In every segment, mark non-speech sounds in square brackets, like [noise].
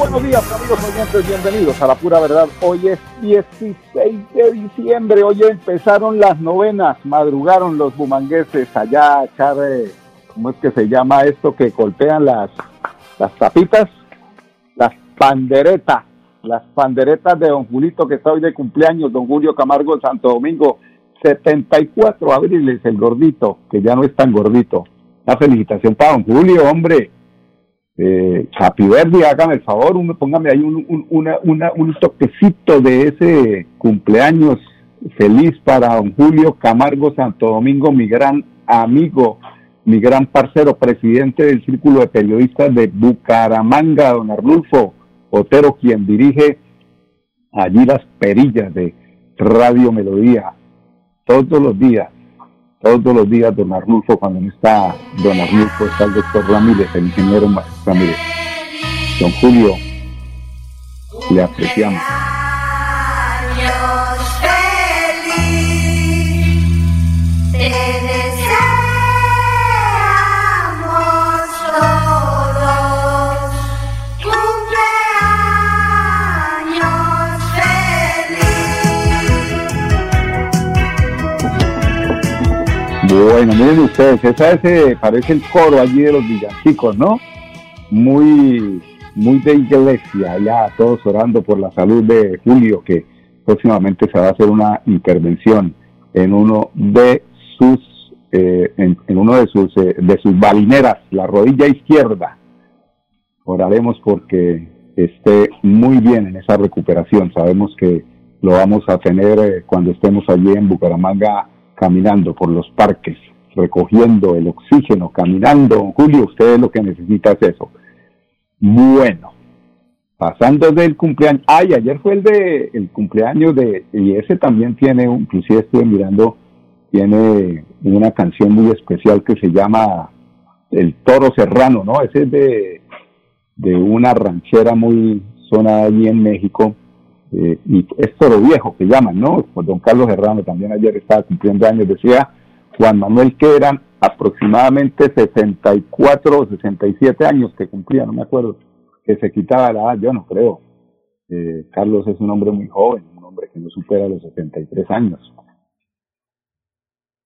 Buenos días amigos oyentes, bienvenidos a la pura verdad. Hoy es 16 de diciembre, hoy empezaron las novenas, madrugaron los bumangueses allá a echar, ¿cómo es que se llama esto? Que golpean las, las tapitas, las panderetas, las panderetas de don Julito que está hoy de cumpleaños, don Julio Camargo Santo Domingo, 74 abriles, el gordito, que ya no es tan gordito. Una felicitación para don Julio, hombre eh, Happy Birthday, hágame el favor, póngame ahí un, un toquecito de ese cumpleaños feliz para don Julio Camargo Santo Domingo, mi gran amigo, mi gran parcero, presidente del Círculo de Periodistas de Bucaramanga, don Arnulfo Otero, quien dirige allí las perillas de Radio Melodía todos los días todos los días don Arnulfo, cuando no está don Arnulfo, está el doctor Ramírez, el ingeniero Ramírez. Don Julio, le apreciamos. Miren ustedes, esa ese parece el coro allí de los villancicos, ¿no? Muy, muy de iglesia, ya todos orando por la salud de Julio, que próximamente se va a hacer una intervención en uno de sus, eh, en, uno de sus, eh, de sus balineras, la rodilla izquierda. Oraremos porque esté muy bien en esa recuperación. Sabemos que lo vamos a tener eh, cuando estemos allí en Bucaramanga caminando por los parques, recogiendo el oxígeno, caminando. Julio, usted lo que necesita es eso. Bueno, pasando del cumpleaños, ay, ayer fue el de el cumpleaños de, y ese también tiene, inclusive estuve mirando, tiene una canción muy especial que se llama El Toro Serrano, ¿no? Ese es de, de una ranchera muy sonada allí en México, eh, y es toro viejo que llaman, ¿no? Pues don Carlos Herrano también ayer estaba cumpliendo años, decía Juan Manuel que eran aproximadamente 64 o 67 años que cumplía, no me acuerdo, que se quitaba la edad, yo no creo. Eh, Carlos es un hombre muy joven, un hombre que no supera los 73 años.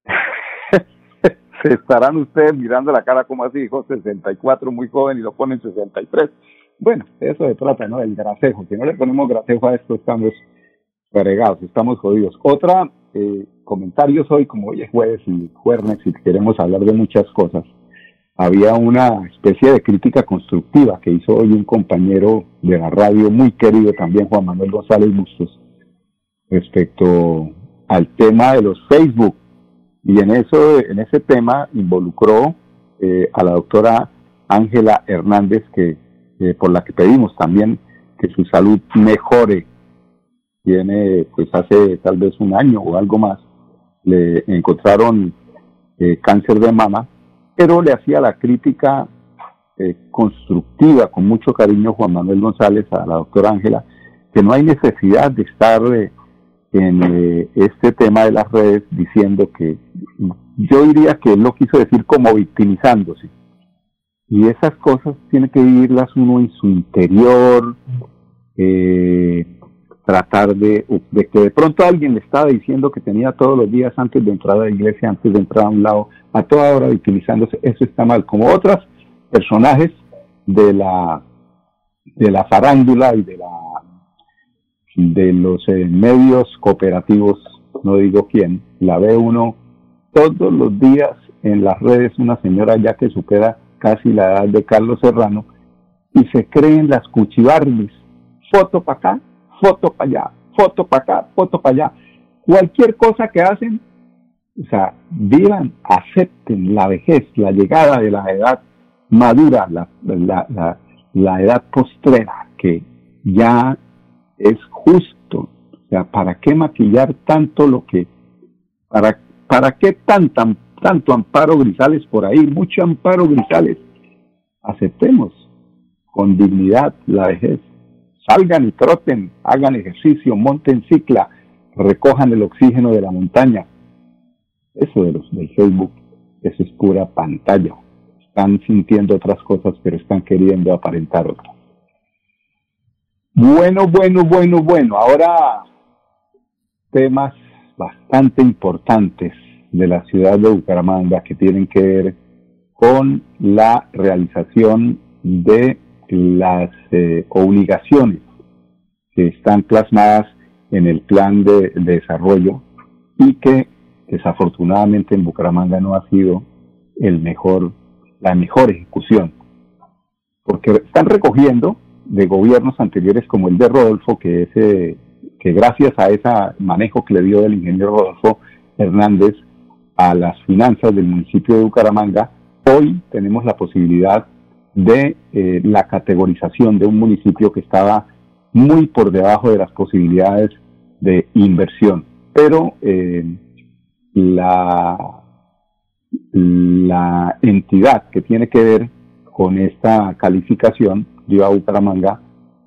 [laughs] se estarán ustedes mirando la cara como así, dijo 64, muy joven y lo ponen 63. Bueno, eso se trata, ¿no? El grasejo. Si no le ponemos grasejo a esto, estamos fregados, estamos jodidos. Otra, eh, comentarios hoy, como hoy es jueves y jueves y queremos hablar de muchas cosas, había una especie de crítica constructiva que hizo hoy un compañero de la radio muy querido también, Juan Manuel González Bustos, respecto al tema de los Facebook. Y en eso, en ese tema involucró eh, a la doctora Ángela Hernández, que eh, por la que pedimos también que su salud mejore. Tiene, pues hace tal vez un año o algo más, le encontraron eh, cáncer de mama, pero le hacía la crítica eh, constructiva, con mucho cariño, Juan Manuel González, a la doctora Ángela, que no hay necesidad de estar en este tema de las redes diciendo que yo diría que él lo quiso decir como victimizándose. Y esas cosas tiene que vivirlas uno en su interior, eh, tratar de, de que de pronto alguien le estaba diciendo que tenía todos los días antes de entrar a la iglesia, antes de entrar a un lado, a toda hora utilizándose, eso está mal, como otras personajes de la de la farándula y de la de los eh, medios cooperativos, no digo quién, la ve uno todos los días en las redes, una señora ya que supera casi la edad de Carlos Serrano, y se creen las cuchibarbis, foto para acá, foto para allá, foto para acá, foto para allá. cualquier cosa que hacen, o sea, vivan, acepten la vejez, la llegada de la edad madura, la, la, la, edad postrera, que ya es justo. O sea, ¿para qué maquillar tanto lo que, para, para qué tan, tanto amparo grisales por ahí, mucho amparo grisales? Aceptemos con dignidad la vejez. Salgan y troten, hagan ejercicio, monten cicla, recojan el oxígeno de la montaña. Eso de los del Facebook, eso es pura pantalla están sintiendo otras cosas, pero están queriendo aparentar otras. Bueno, bueno, bueno, bueno. Ahora temas bastante importantes de la ciudad de Bucaramanga que tienen que ver con la realización de las eh, obligaciones que están plasmadas en el plan de, de, desarrollo y que desafortunadamente en Bucaramanga no ha sido el mejor la mejor ejecución, porque están recogiendo de gobiernos anteriores como el de Rodolfo, que, es, eh, que gracias a ese manejo que le dio el ingeniero Rodolfo Hernández a las finanzas del municipio de Bucaramanga, hoy tenemos la posibilidad de eh, la categorización de un municipio que estaba muy por debajo de las posibilidades de inversión. Pero eh, la entidad que tiene que ver con esta calificación dio a Bucaramanga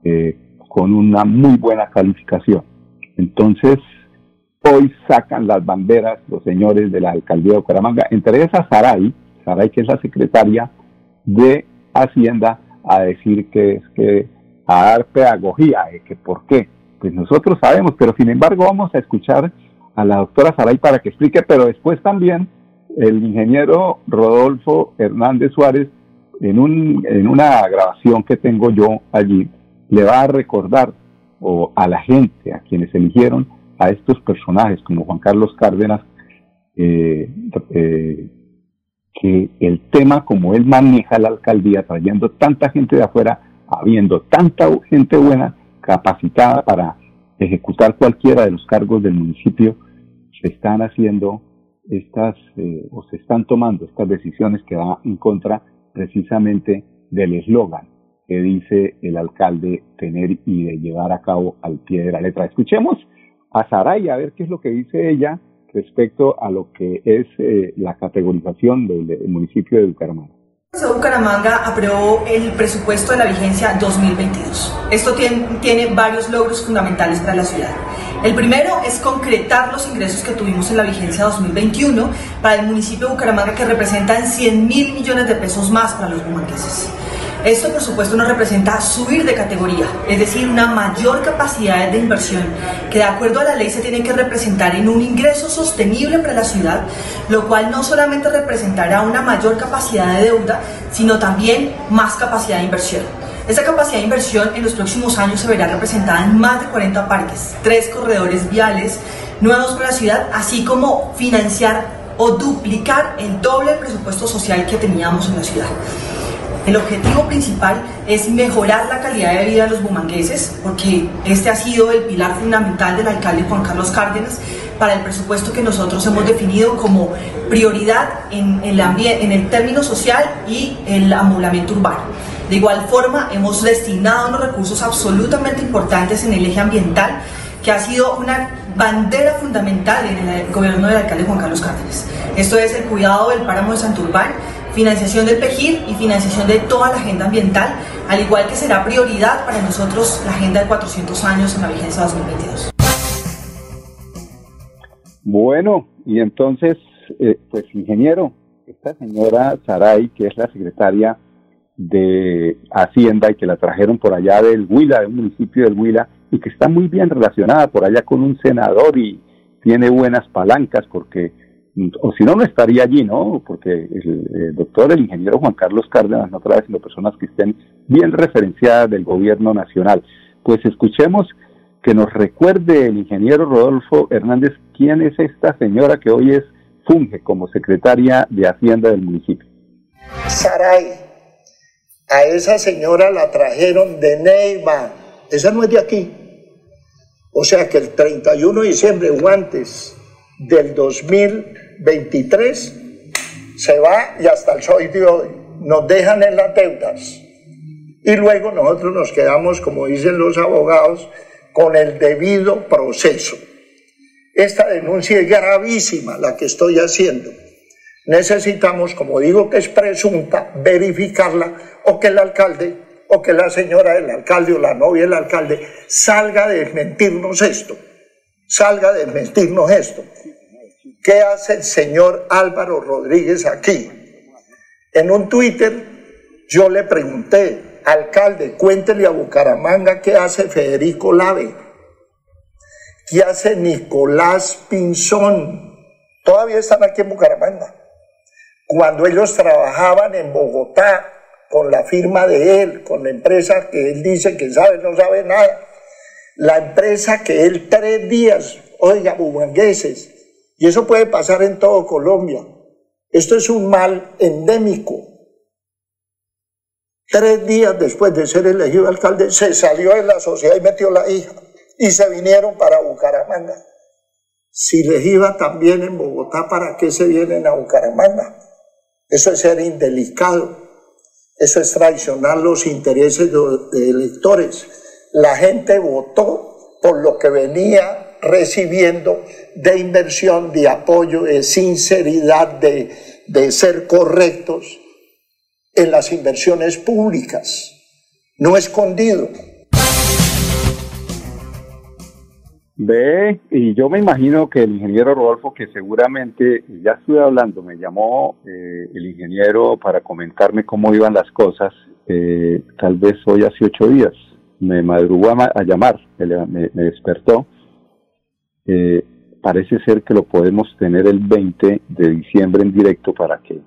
eh, con una muy buena calificación. Entonces, hoy sacan las banderas los señores de la alcaldía de Bucaramanga, entre esas Saray, Saray que es la secretaria de Hacienda, a decir que es que a dar pedagogía, que por qué. Pues nosotros sabemos, pero sin embargo vamos a escuchar a la doctora Saray para que explique, pero después también el ingeniero Rodolfo Hernández Suárez, en, un, en una grabación que tengo yo allí, le va a recordar o a la gente, a quienes eligieron a estos personajes como Juan Carlos Cárdenas, eh, eh, que el tema como él maneja la alcaldía, trayendo tanta gente de afuera, habiendo tanta gente buena, capacitada para ejecutar cualquiera de los cargos del municipio, se están haciendo estas eh, o se están tomando estas decisiones que van en contra precisamente del eslogan que dice el alcalde tener y de llevar a cabo al pie de la letra. Escuchemos a Saray a ver qué es lo que dice ella respecto a lo que es eh, la categorización del, municipio de Bucaramanga. Bucaramanga aprobó el presupuesto de la vigencia 2022. Esto tiene, varios logros fundamentales para la ciudad. El primero es concretar los ingresos que tuvimos en la vigencia 2021 para el municipio de Bucaramanga que representan 100 mil millones de pesos más para los bumangueses. Esto, por supuesto, nos representa subir de categoría, es decir, una mayor capacidad de inversión que, de acuerdo a la ley, se tiene que representar en un ingreso sostenible para la ciudad, lo cual no solamente representará una mayor capacidad de deuda, sino también más capacidad de inversión. Esta capacidad de inversión en los próximos años se verá representada en más de 40 parques, tres corredores viales nuevos para la ciudad, así como financiar o duplicar el doble presupuesto social que teníamos en la ciudad. El objetivo principal es mejorar la calidad de vida de los bumangueses, porque este ha sido el pilar fundamental del alcalde Juan Carlos Cárdenas para el presupuesto que nosotros hemos definido como prioridad en el, en el término social y el amoblamiento urbano. De igual forma, hemos destinado unos recursos absolutamente importantes en el eje ambiental, que ha sido una bandera fundamental en el gobierno del alcalde Juan Carlos Cárdenas. Esto es el cuidado del páramo de Santurbán, financiación del PEJIR y financiación de toda la agenda ambiental, al igual que será prioridad para nosotros la agenda de 400 años en la vigencia 2022. Bueno, y entonces, eh, pues ingeniero, esta señora Saray, que es la secretaria de Hacienda y que la trajeron por allá del Huila, del municipio del Huila, y que está muy bien relacionada por allá con un senador y tiene buenas palancas porque, o si no, no estaría allí, ¿no? Porque el, doctor, el ingeniero Juan Carlos Cárdenas no trae sino personas que estén bien referenciadas del gobierno nacional. Pues escuchemos que nos recuerde el ingeniero Rodolfo Hernández quién es esta señora que hoy es funge como secretaria de Hacienda del municipio. Saray a esa señora la trajeron de Neiva. Esa no es de aquí. O sea que el 31 de diciembre o antes del 2023 se va y hasta el sol de hoy nos dejan en las deudas. Y luego nosotros nos quedamos, como dicen los abogados, con el debido proceso. Esta denuncia es gravísima, la que estoy haciendo. Necesitamos, como digo que es presunta, verificarla o que el alcalde o que la señora del alcalde o la novia del alcalde salga a desmentirnos esto. Salga a desmentirnos esto. ¿Qué hace el señor Álvaro Rodríguez aquí? En un Twitter yo le pregunté, alcalde, cuéntele a Bucaramanga qué hace Federico Lave, qué hace Nicolás Pinzón. Todavía están aquí en Bucaramanga. Cuando ellos trabajaban en Bogotá con la firma de él, con la empresa que él dice que sabe, no sabe nada. La empresa que él tres días, oiga, bumangueses, y eso puede pasar en todo Colombia. Esto es un mal endémico. Tres días después de ser elegido alcalde, se salió de la sociedad y metió la hija. Y se vinieron para Bucaramanga. Si les iba también en Bogotá, ¿para qué se vienen a Bucaramanga? Eso es ser indelicado. Eso es traicionar los intereses de electores. La gente votó por lo que venía recibiendo de inversión, de apoyo, de sinceridad, de, de ser correctos en las inversiones públicas, no escondido. Ve, y yo me imagino que el ingeniero Rodolfo, que seguramente ya estuve hablando, me llamó eh, el ingeniero para comentarme cómo iban las cosas, eh, tal vez hoy hace ocho días, me madrugó a, llamar, me, me despertó eh, parece ser que lo podemos tener el 20 de diciembre en directo para que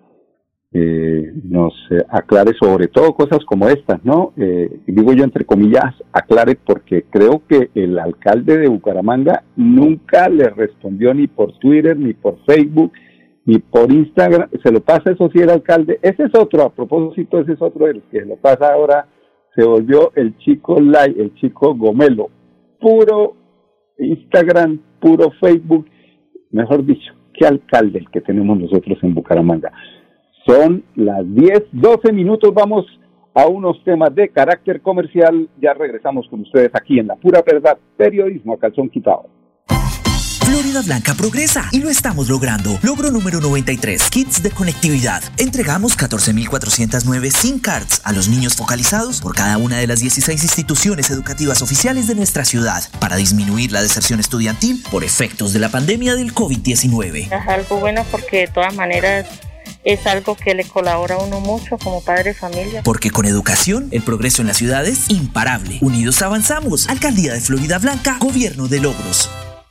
eh, nos eh, aclare sobre todo cosas como estas, ¿no? Eh, digo yo entre comillas, aclare porque creo que el alcalde de Bucaramanga nunca le respondió ni por Twitter, ni por Facebook, ni por Instagram, se lo pasa eso sí el alcalde, ese es otro, a propósito, ese es otro el que lo pasa ahora, se volvió el chico Lai, el chico Gomelo, puro Instagram, puro Facebook, mejor dicho, qué alcalde el que tenemos nosotros en Bucaramanga. Son las 10, 12 minutos, vamos a unos temas de carácter comercial. Ya regresamos con ustedes aquí en La Pura Verdad, periodismo a calzón quitado. Florida Blanca progresa y lo estamos logrando. Logro número 93, kits de conectividad. Entregamos 14.409 SIM cards a los niños focalizados por cada una de las 16 instituciones educativas oficiales de nuestra ciudad para disminuir la deserción estudiantil por efectos de la pandemia del COVID-19. Es algo bueno porque de todas maneras es algo que le colabora a uno mucho como padre de familia. Porque con educación, el progreso en la ciudad es imparable. Unidos avanzamos. Alcaldía de Florida Blanca, Gobierno de Logros.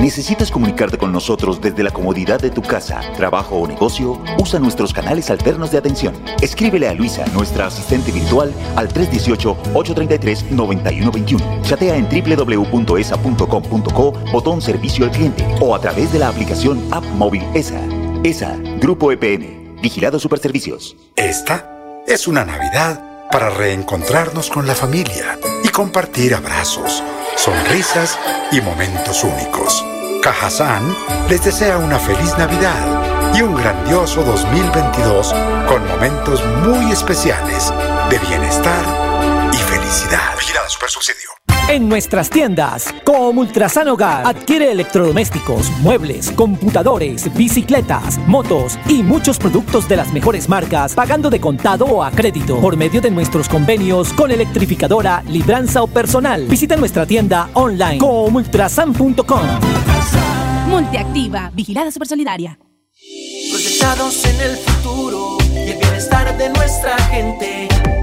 ¿Necesitas comunicarte con nosotros desde la comodidad de tu casa, trabajo o negocio? Usa nuestros canales alternos de atención. Escríbele a Luisa, nuestra asistente virtual, al 318-833-9121. Chatea en www.esa.com.co, botón servicio al cliente o a través de la aplicación App Móvil ESA. ESA, Grupo EPN, Vigilado Superservicios. Esta es una Navidad para reencontrarnos con la familia y compartir abrazos, sonrisas y momentos únicos. Cajazán les desea una feliz Navidad y un grandioso 2022 con momentos muy especiales de bienestar y felicidad. Vigilada Super Subsidio. En nuestras tiendas, como Ultrasan Hogar, adquiere electrodomésticos, muebles, computadores, bicicletas, motos y muchos productos de las mejores marcas, pagando de contado o a crédito por medio de nuestros convenios con electrificadora, libranza o personal. Visita nuestra tienda online comultrasan.com. Multiactiva, vigilada supersolidaria. Proyectados en el futuro y el bienestar de nuestra gente,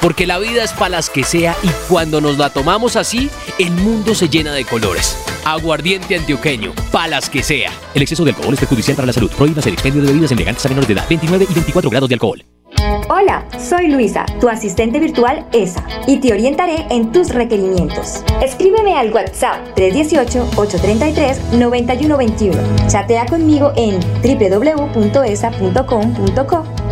Porque la vida es para las que sea y cuando nos la tomamos así, el mundo se llena de colores. Aguardiente antioqueño, palas que sea. El exceso de alcohol es perjudicial para la salud. Prohíbas el expendio de bebidas elegantes a menores de edad. 29 y 24 grados de alcohol. Hola, soy Luisa, tu asistente virtual ESA, y te orientaré en tus requerimientos. Escríbeme al WhatsApp 318-833-9121. Chatea conmigo en www.esa.com.co,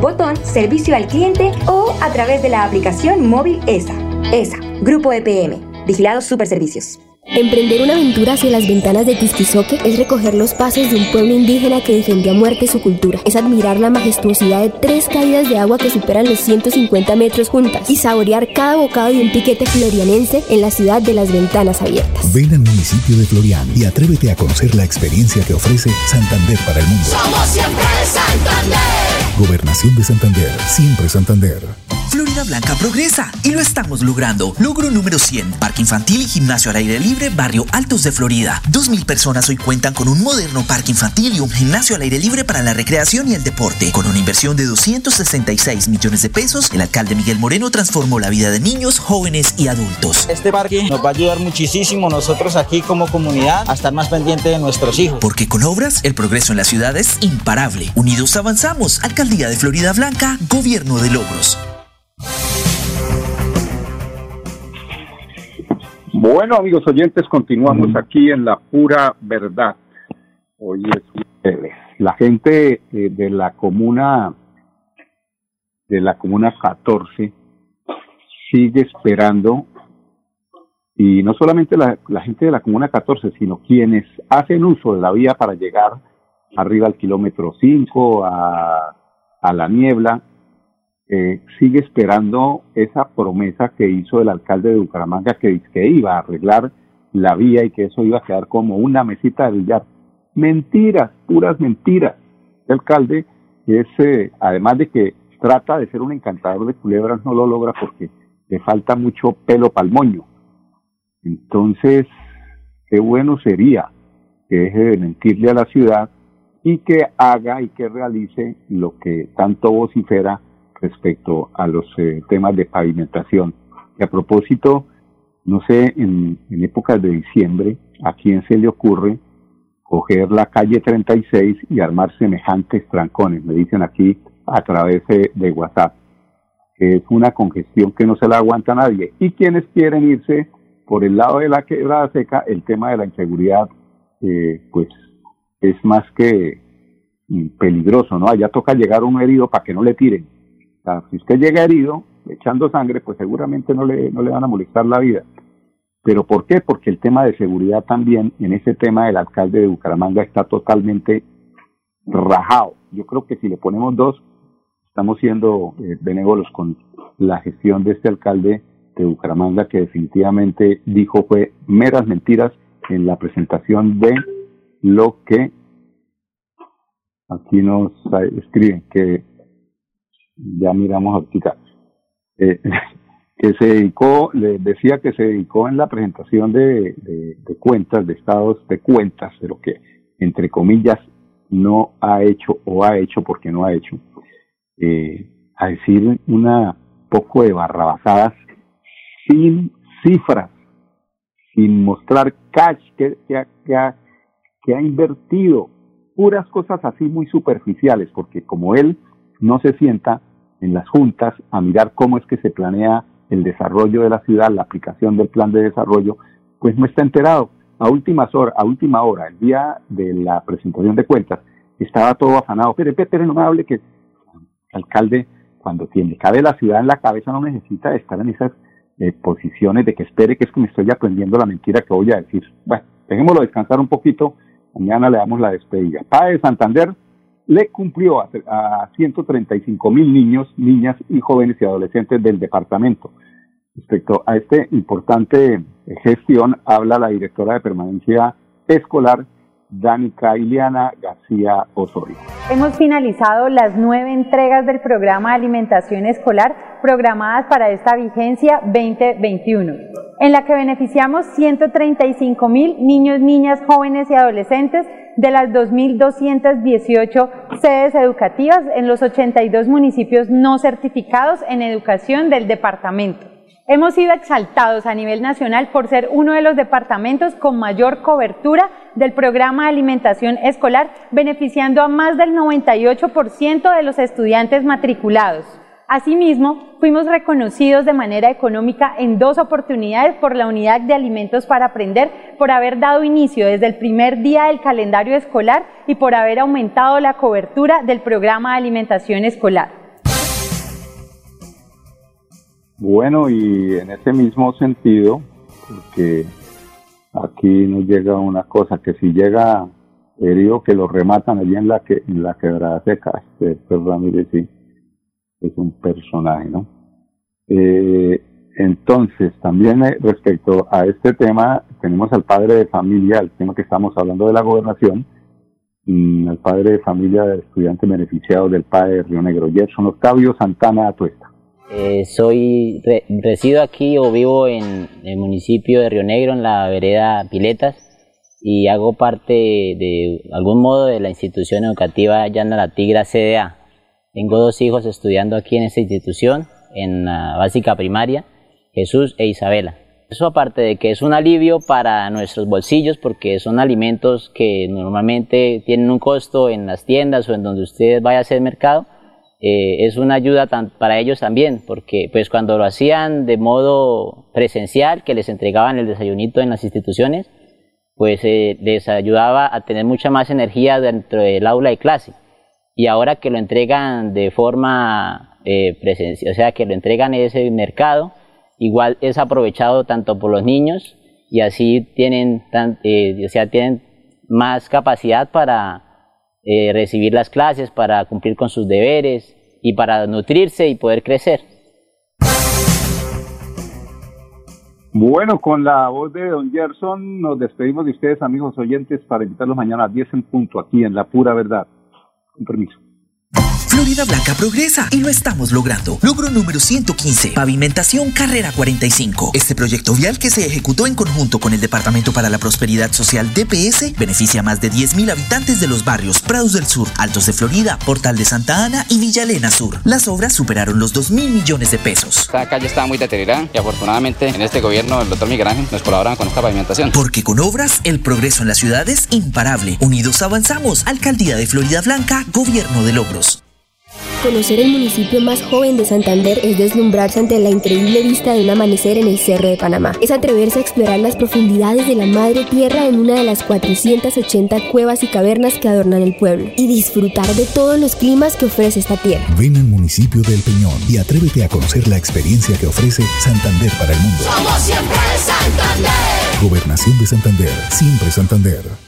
botón Servicio al Cliente o a través de la aplicación móvil ESA. ESA, Grupo EPM, Vigilados Superservicios. Emprender una aventura hacia las ventanas de Tisquizoque es recoger los pasos de un pueblo indígena que defendió a muerte su cultura. Es admirar la majestuosidad de tres caídas de agua que superan los 150 metros juntas y saborear cada bocado de un piquete florianense en la ciudad de las ventanas abiertas. Ven al municipio de Florian y atrévete a conocer la experiencia que ofrece Santander para el mundo. Somos siempre Santander. Gobernación de Santander, siempre Santander. Florida Blanca progresa y lo estamos logrando. Logro número 100, Parque Infantil y Gimnasio al Aire Libre, Barrio Altos de Florida. 2.000 personas hoy cuentan con un moderno parque infantil y un gimnasio al aire libre para la recreación y el deporte. Con una inversión de 266 millones de pesos, el alcalde Miguel Moreno transformó la vida de niños, jóvenes y adultos. Este parque nos va a ayudar muchísimo nosotros aquí como comunidad a estar más pendiente de nuestros hijos. Porque con obras, el progreso en la ciudad es imparable. Unidos avanzamos. Alcaldía de Florida Blanca, Gobierno de Logros. Bueno, amigos oyentes, continuamos aquí en la pura verdad. Hoy es. La gente eh, de la comuna de la comuna 14 sigue esperando y no solamente la, la gente de la comuna 14, sino quienes hacen uso de la vía para llegar arriba al kilómetro 5, a, a la niebla, eh, sigue esperando esa promesa que hizo el alcalde de Bucaramanga que, que iba a arreglar la vía y que eso iba a quedar como una mesita de billar. Mentiras, puras mentiras. El alcalde es, eh, además de que trata de ser un encantador de culebras, no lo logra porque le falta mucho pelo palmoño. Entonces, qué bueno sería que deje de mentirle a la ciudad y que haga y que realice lo que tanto vocifera respecto a los eh, temas de pavimentación. Y a propósito, no sé, en, épocas de diciembre, ¿a quién se le ocurre coger la calle 36 y armar semejantes trancones? Me dicen aquí a través de, de WhatsApp, es una congestión que no se la aguanta nadie. Y quienes quieren irse por el lado de la quebrada seca, el tema de la inseguridad, eh, pues es más que peligroso, ¿no? Allá toca llegar uno herido para que no le tiren. Si usted llega herido, echando sangre, pues seguramente no le, no le van a molestar la vida. ¿Pero por qué? Porque el tema de seguridad también, en ese tema del alcalde de Bucaramanga está totalmente rajado. Yo creo que si le ponemos dos, estamos siendo eh, benévolos con la gestión de este alcalde de Bucaramanga que definitivamente dijo fue meras mentiras en la presentación de lo que aquí nos escriben que ya miramos ahorita eh, [laughs] que se dedicó, le decía que se dedicó en la presentación de, de, cuentas, de estados de cuentas, de lo que entre comillas no ha hecho o ha hecho porque no ha hecho, eh, a decir una poco de barrabasadas sin cifras, sin mostrar cash que, que, que, ha, que ha invertido puras cosas así muy superficiales, porque como él no se sienta en las juntas a mirar cómo es que se planea el desarrollo de la ciudad, la aplicación del plan de desarrollo, pues no está enterado. A últimas horas, a última hora, el día de la presentación de cuentas, estaba todo afanado. Pero, pero no me hable que el alcalde, cuando tiene cabe la ciudad en la cabeza, no necesita estar en esas eh, posiciones de que espere que es que me estoy aprendiendo la mentira que voy a decir. Bueno, dejémoslo descansar un poquito, mañana le damos la despedida. PAE Santander le cumplió a, a 135 mil niños, niñas y jóvenes y adolescentes del departamento. Respecto a esta importante gestión, habla la directora de permanencia escolar, Danica Iliana García Osorio. Hemos finalizado las nueve entregas del programa de alimentación escolar programadas para esta vigencia 2021, en la que beneficiamos 135 mil niños, niñas, jóvenes y adolescentes de las 2.218 sedes educativas en los 82 municipios no certificados en educación del departamento. Hemos sido exaltados a nivel nacional por ser uno de los departamentos con mayor cobertura del programa de alimentación escolar, beneficiando a más del 98% de los estudiantes matriculados. Asimismo, fuimos reconocidos de manera económica en dos oportunidades por la Unidad de Alimentos para Aprender por haber dado inicio desde el primer día del calendario escolar y por haber aumentado la cobertura del programa de alimentación escolar. Bueno, y en ese mismo sentido, porque aquí nos llega una cosa, que si llega herido que lo rematan allí en la que en la quebrada seca, este Ramírez sí, es un personaje, ¿no? Eh, entonces, también eh, respecto a este tema, tenemos al padre de familia, el tema que estamos hablando de la gobernación, mm, al padre de familia del estudiante beneficiado del padre de Río Negro, Gerson Octavio Santana Atuesta. Eh, soy re- resido aquí o vivo en el municipio de Río Negro, en la vereda Piletas, y hago parte de algún modo de la institución educativa Llana La Tigra CDA. Tengo dos hijos estudiando aquí en esta institución, en la básica primaria, Jesús e Isabela. Eso aparte de que es un alivio para nuestros bolsillos porque son alimentos que normalmente tienen un costo en las tiendas o en donde ustedes vayan a hacer mercado, eh, es una ayuda para ellos también, porque pues cuando lo hacían de modo presencial, que les entregaban el desayunito en las instituciones, pues eh, les ayudaba a tener mucha más energía dentro del aula de clase. Y ahora que lo entregan de forma eh, presencial, o sea, que lo entregan en ese mercado, igual es aprovechado tanto por los niños y así tienen, tan- eh, o sea, tienen más capacidad para eh, recibir las clases, para cumplir con sus deberes y para nutrirse y poder crecer. Bueno, con la voz de Don Gerson nos despedimos de ustedes, amigos oyentes, para invitarlos mañana a 10 en punto aquí en La Pura Verdad. Con permiso. Florida Blanca progresa y lo estamos logrando. Logro número 115, pavimentación carrera 45. Este proyecto vial que se ejecutó en conjunto con el Departamento para la Prosperidad Social DPS beneficia a más de 10.000 habitantes de los barrios Prados del Sur, Altos de Florida, Portal de Santa Ana y Villa Elena Sur. Las obras superaron los 2 mil millones de pesos. Esta calle estaba muy deteriorada y afortunadamente en este gobierno el doctor Miguel Ángel nos colaboran con esta pavimentación. Porque con obras el progreso en la ciudad es imparable. Unidos avanzamos. Alcaldía de Florida Blanca, Gobierno de Logros. Conocer el municipio más joven de Santander es deslumbrarse ante la increíble vista de un amanecer en el Cerro de Panamá. Es atreverse a explorar las profundidades de la madre tierra en una de las 480 cuevas y cavernas que adornan el pueblo. Y disfrutar de todos los climas que ofrece esta tierra. Ven al municipio de El Peñón y atrévete a conocer la experiencia que ofrece Santander para el mundo. Somos siempre Santander. Gobernación de Santander, siempre Santander.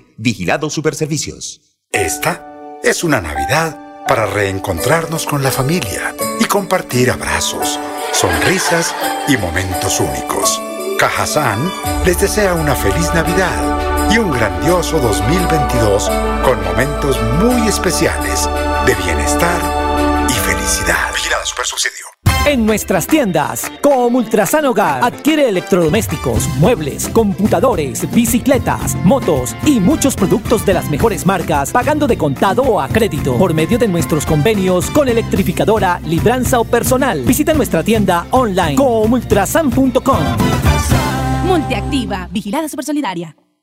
Vigilado Superservicios. Esta es una Navidad para reencontrarnos con la familia y compartir abrazos, sonrisas y momentos únicos. Cajazán les desea una feliz Navidad y un grandioso 2022 con momentos muy especiales de bienestar felicidad. Vigilada Supersubsidio. En nuestras tiendas, como Ultrasan Hogar, adquiere electrodomésticos, muebles, computadores, bicicletas, motos y muchos productos de las mejores marcas, pagando de contado o a crédito por medio de nuestros convenios con electrificadora, libranza o personal. Visita nuestra tienda online comultrasan.com. Multiactiva, vigilada supersolidaria.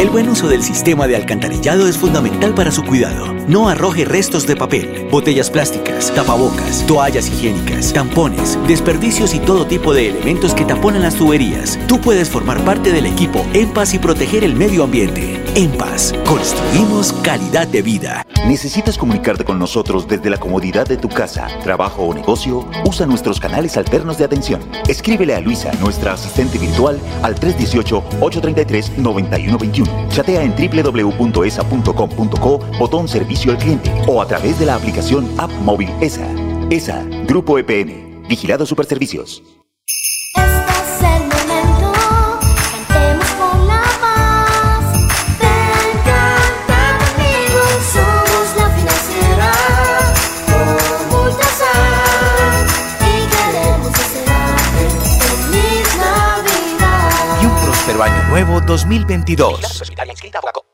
El buen uso del sistema de alcantarillado es fundamental para su cuidado. No arroje restos de papel, botellas plásticas, tapabocas, toallas higiénicas, tampones, desperdicios y todo tipo de elementos que taponan las tuberías. Tú puedes formar parte del equipo En y proteger el medio ambiente. En Paz, construimos calidad de vida. ¿Necesitas comunicarte con nosotros desde la comodidad de tu casa, trabajo o negocio? Usa nuestros canales alternos de atención. Escríbele a Luisa, nuestra asistente virtual, al 318-833-9121. Chatea en www.esa.com.co, botón servicio al cliente o a través de la aplicación App Móvil ESA. ESA, Grupo EPM, Vigilado Superservicios. Nuevo 2022.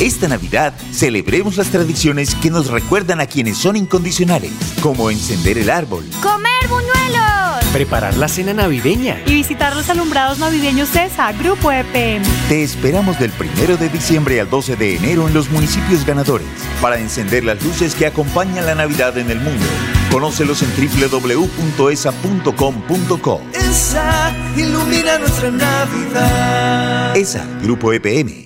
Esta Navidad celebremos las tradiciones que nos recuerdan a quienes son incondicionales, como encender el árbol, ¡Comer buñuelos! Preparar la cena navideña. Y visitar los alumbrados navideños CESA, Grupo EPM. Te esperamos del 1 de diciembre al 12 de enero en los municipios ganadores para encender las luces que acompañan la Navidad en el mundo. Conócelos en www.esa.com.co. Esa ilumina nuestra Navidad. ESA, Grupo EPM,